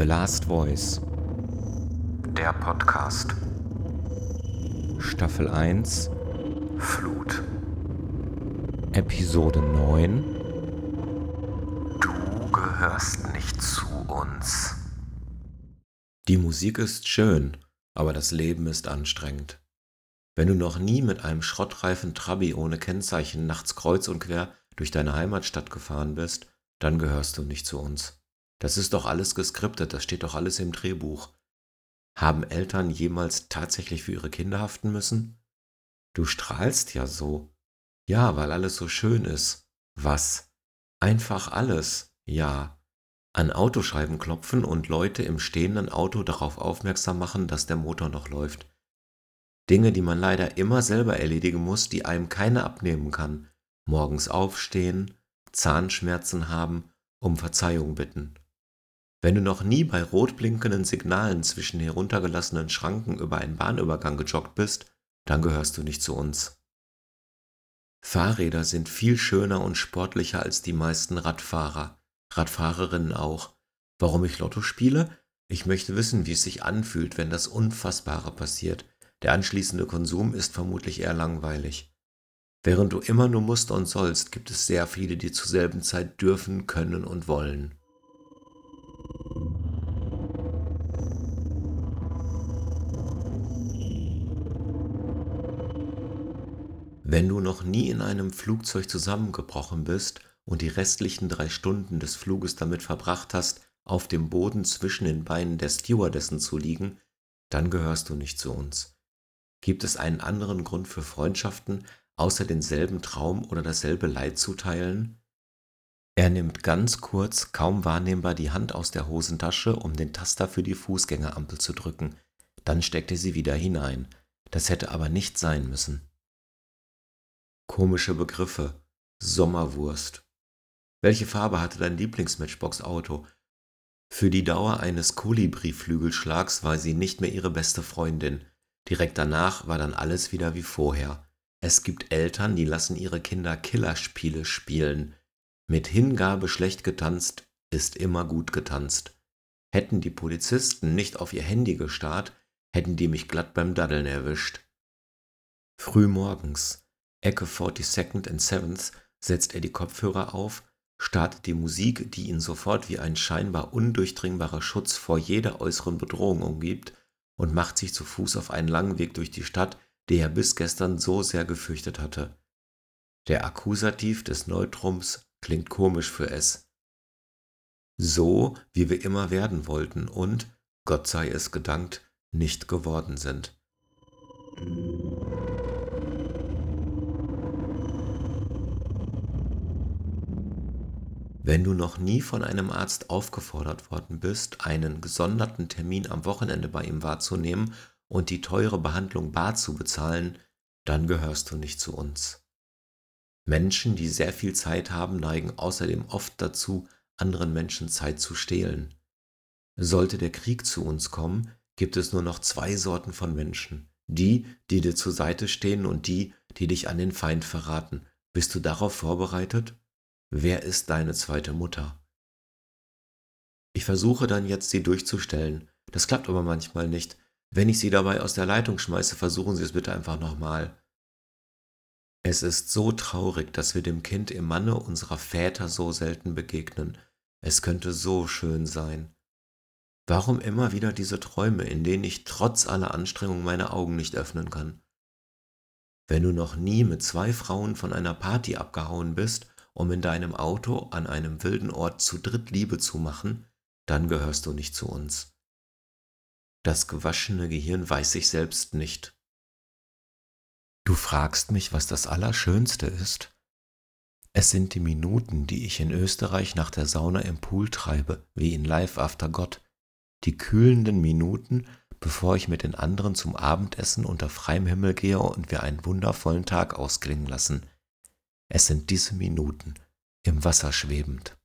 The Last Voice. Der Podcast. Staffel 1. Flut. Episode 9. Du gehörst nicht zu uns. Die Musik ist schön, aber das Leben ist anstrengend. Wenn du noch nie mit einem schrottreifen Trabi ohne Kennzeichen nachts kreuz und quer durch deine Heimatstadt gefahren bist, dann gehörst du nicht zu uns. Das ist doch alles geskriptet, das steht doch alles im Drehbuch. Haben Eltern jemals tatsächlich für ihre Kinder haften müssen? Du strahlst ja so. Ja, weil alles so schön ist. Was? Einfach alles. Ja. An Autoscheiben klopfen und Leute im stehenden Auto darauf aufmerksam machen, dass der Motor noch läuft. Dinge, die man leider immer selber erledigen muss, die einem keiner abnehmen kann. Morgens aufstehen, Zahnschmerzen haben, um Verzeihung bitten. Wenn du noch nie bei rot blinkenden Signalen zwischen heruntergelassenen Schranken über einen Bahnübergang gejoggt bist, dann gehörst du nicht zu uns. Fahrräder sind viel schöner und sportlicher als die meisten Radfahrer, Radfahrerinnen auch. Warum ich Lotto spiele? Ich möchte wissen, wie es sich anfühlt, wenn das Unfassbare passiert. Der anschließende Konsum ist vermutlich eher langweilig. Während du immer nur musst und sollst, gibt es sehr viele, die zur selben Zeit dürfen, können und wollen. Wenn du noch nie in einem Flugzeug zusammengebrochen bist und die restlichen drei Stunden des Fluges damit verbracht hast, auf dem Boden zwischen den Beinen der Stewardessen zu liegen, dann gehörst du nicht zu uns. Gibt es einen anderen Grund für Freundschaften, außer denselben Traum oder dasselbe Leid zu teilen? Er nimmt ganz kurz, kaum wahrnehmbar die Hand aus der Hosentasche, um den Taster für die Fußgängerampel zu drücken. Dann steckt er sie wieder hinein. Das hätte aber nicht sein müssen. Komische Begriffe. Sommerwurst. Welche Farbe hatte dein Lieblings-Matchbox-Auto? Für die Dauer eines Kolibri-Flügelschlags war sie nicht mehr ihre beste Freundin. Direkt danach war dann alles wieder wie vorher. Es gibt Eltern, die lassen ihre Kinder Killerspiele spielen. Mit Hingabe schlecht getanzt ist immer gut getanzt. Hätten die Polizisten nicht auf ihr Handy gestarrt, hätten die mich glatt beim Daddeln erwischt. Frühmorgens, Ecke 42nd and 7th setzt er die Kopfhörer auf, startet die Musik, die ihn sofort wie ein scheinbar undurchdringbarer Schutz vor jeder äußeren Bedrohung umgibt, und macht sich zu Fuß auf einen langen Weg durch die Stadt, die er bis gestern so sehr gefürchtet hatte. Der Akkusativ des Neutrums klingt komisch für es. So, wie wir immer werden wollten und, Gott sei es gedankt, nicht geworden sind. Wenn du noch nie von einem Arzt aufgefordert worden bist, einen gesonderten Termin am Wochenende bei ihm wahrzunehmen und die teure Behandlung bar zu bezahlen, dann gehörst du nicht zu uns. Menschen, die sehr viel Zeit haben, neigen außerdem oft dazu, anderen Menschen Zeit zu stehlen. Sollte der Krieg zu uns kommen, gibt es nur noch zwei Sorten von Menschen. Die, die dir zur Seite stehen und die, die dich an den Feind verraten. Bist du darauf vorbereitet? Wer ist deine zweite Mutter? Ich versuche dann jetzt, sie durchzustellen. Das klappt aber manchmal nicht. Wenn ich sie dabei aus der Leitung schmeiße, versuchen Sie es bitte einfach nochmal. Es ist so traurig, dass wir dem Kind im Manne unserer Väter so selten begegnen. Es könnte so schön sein. Warum immer wieder diese Träume, in denen ich trotz aller Anstrengung meine Augen nicht öffnen kann? Wenn du noch nie mit zwei Frauen von einer Party abgehauen bist um in deinem Auto an einem wilden Ort zu dritt Liebe zu machen, dann gehörst du nicht zu uns. Das gewaschene Gehirn weiß sich selbst nicht. Du fragst mich, was das Allerschönste ist? Es sind die Minuten, die ich in Österreich nach der Sauna im Pool treibe, wie in Life After God. Die kühlenden Minuten, bevor ich mit den anderen zum Abendessen unter freiem Himmel gehe und wir einen wundervollen Tag ausklingen lassen. Es sind diese Minuten, im Wasser schwebend.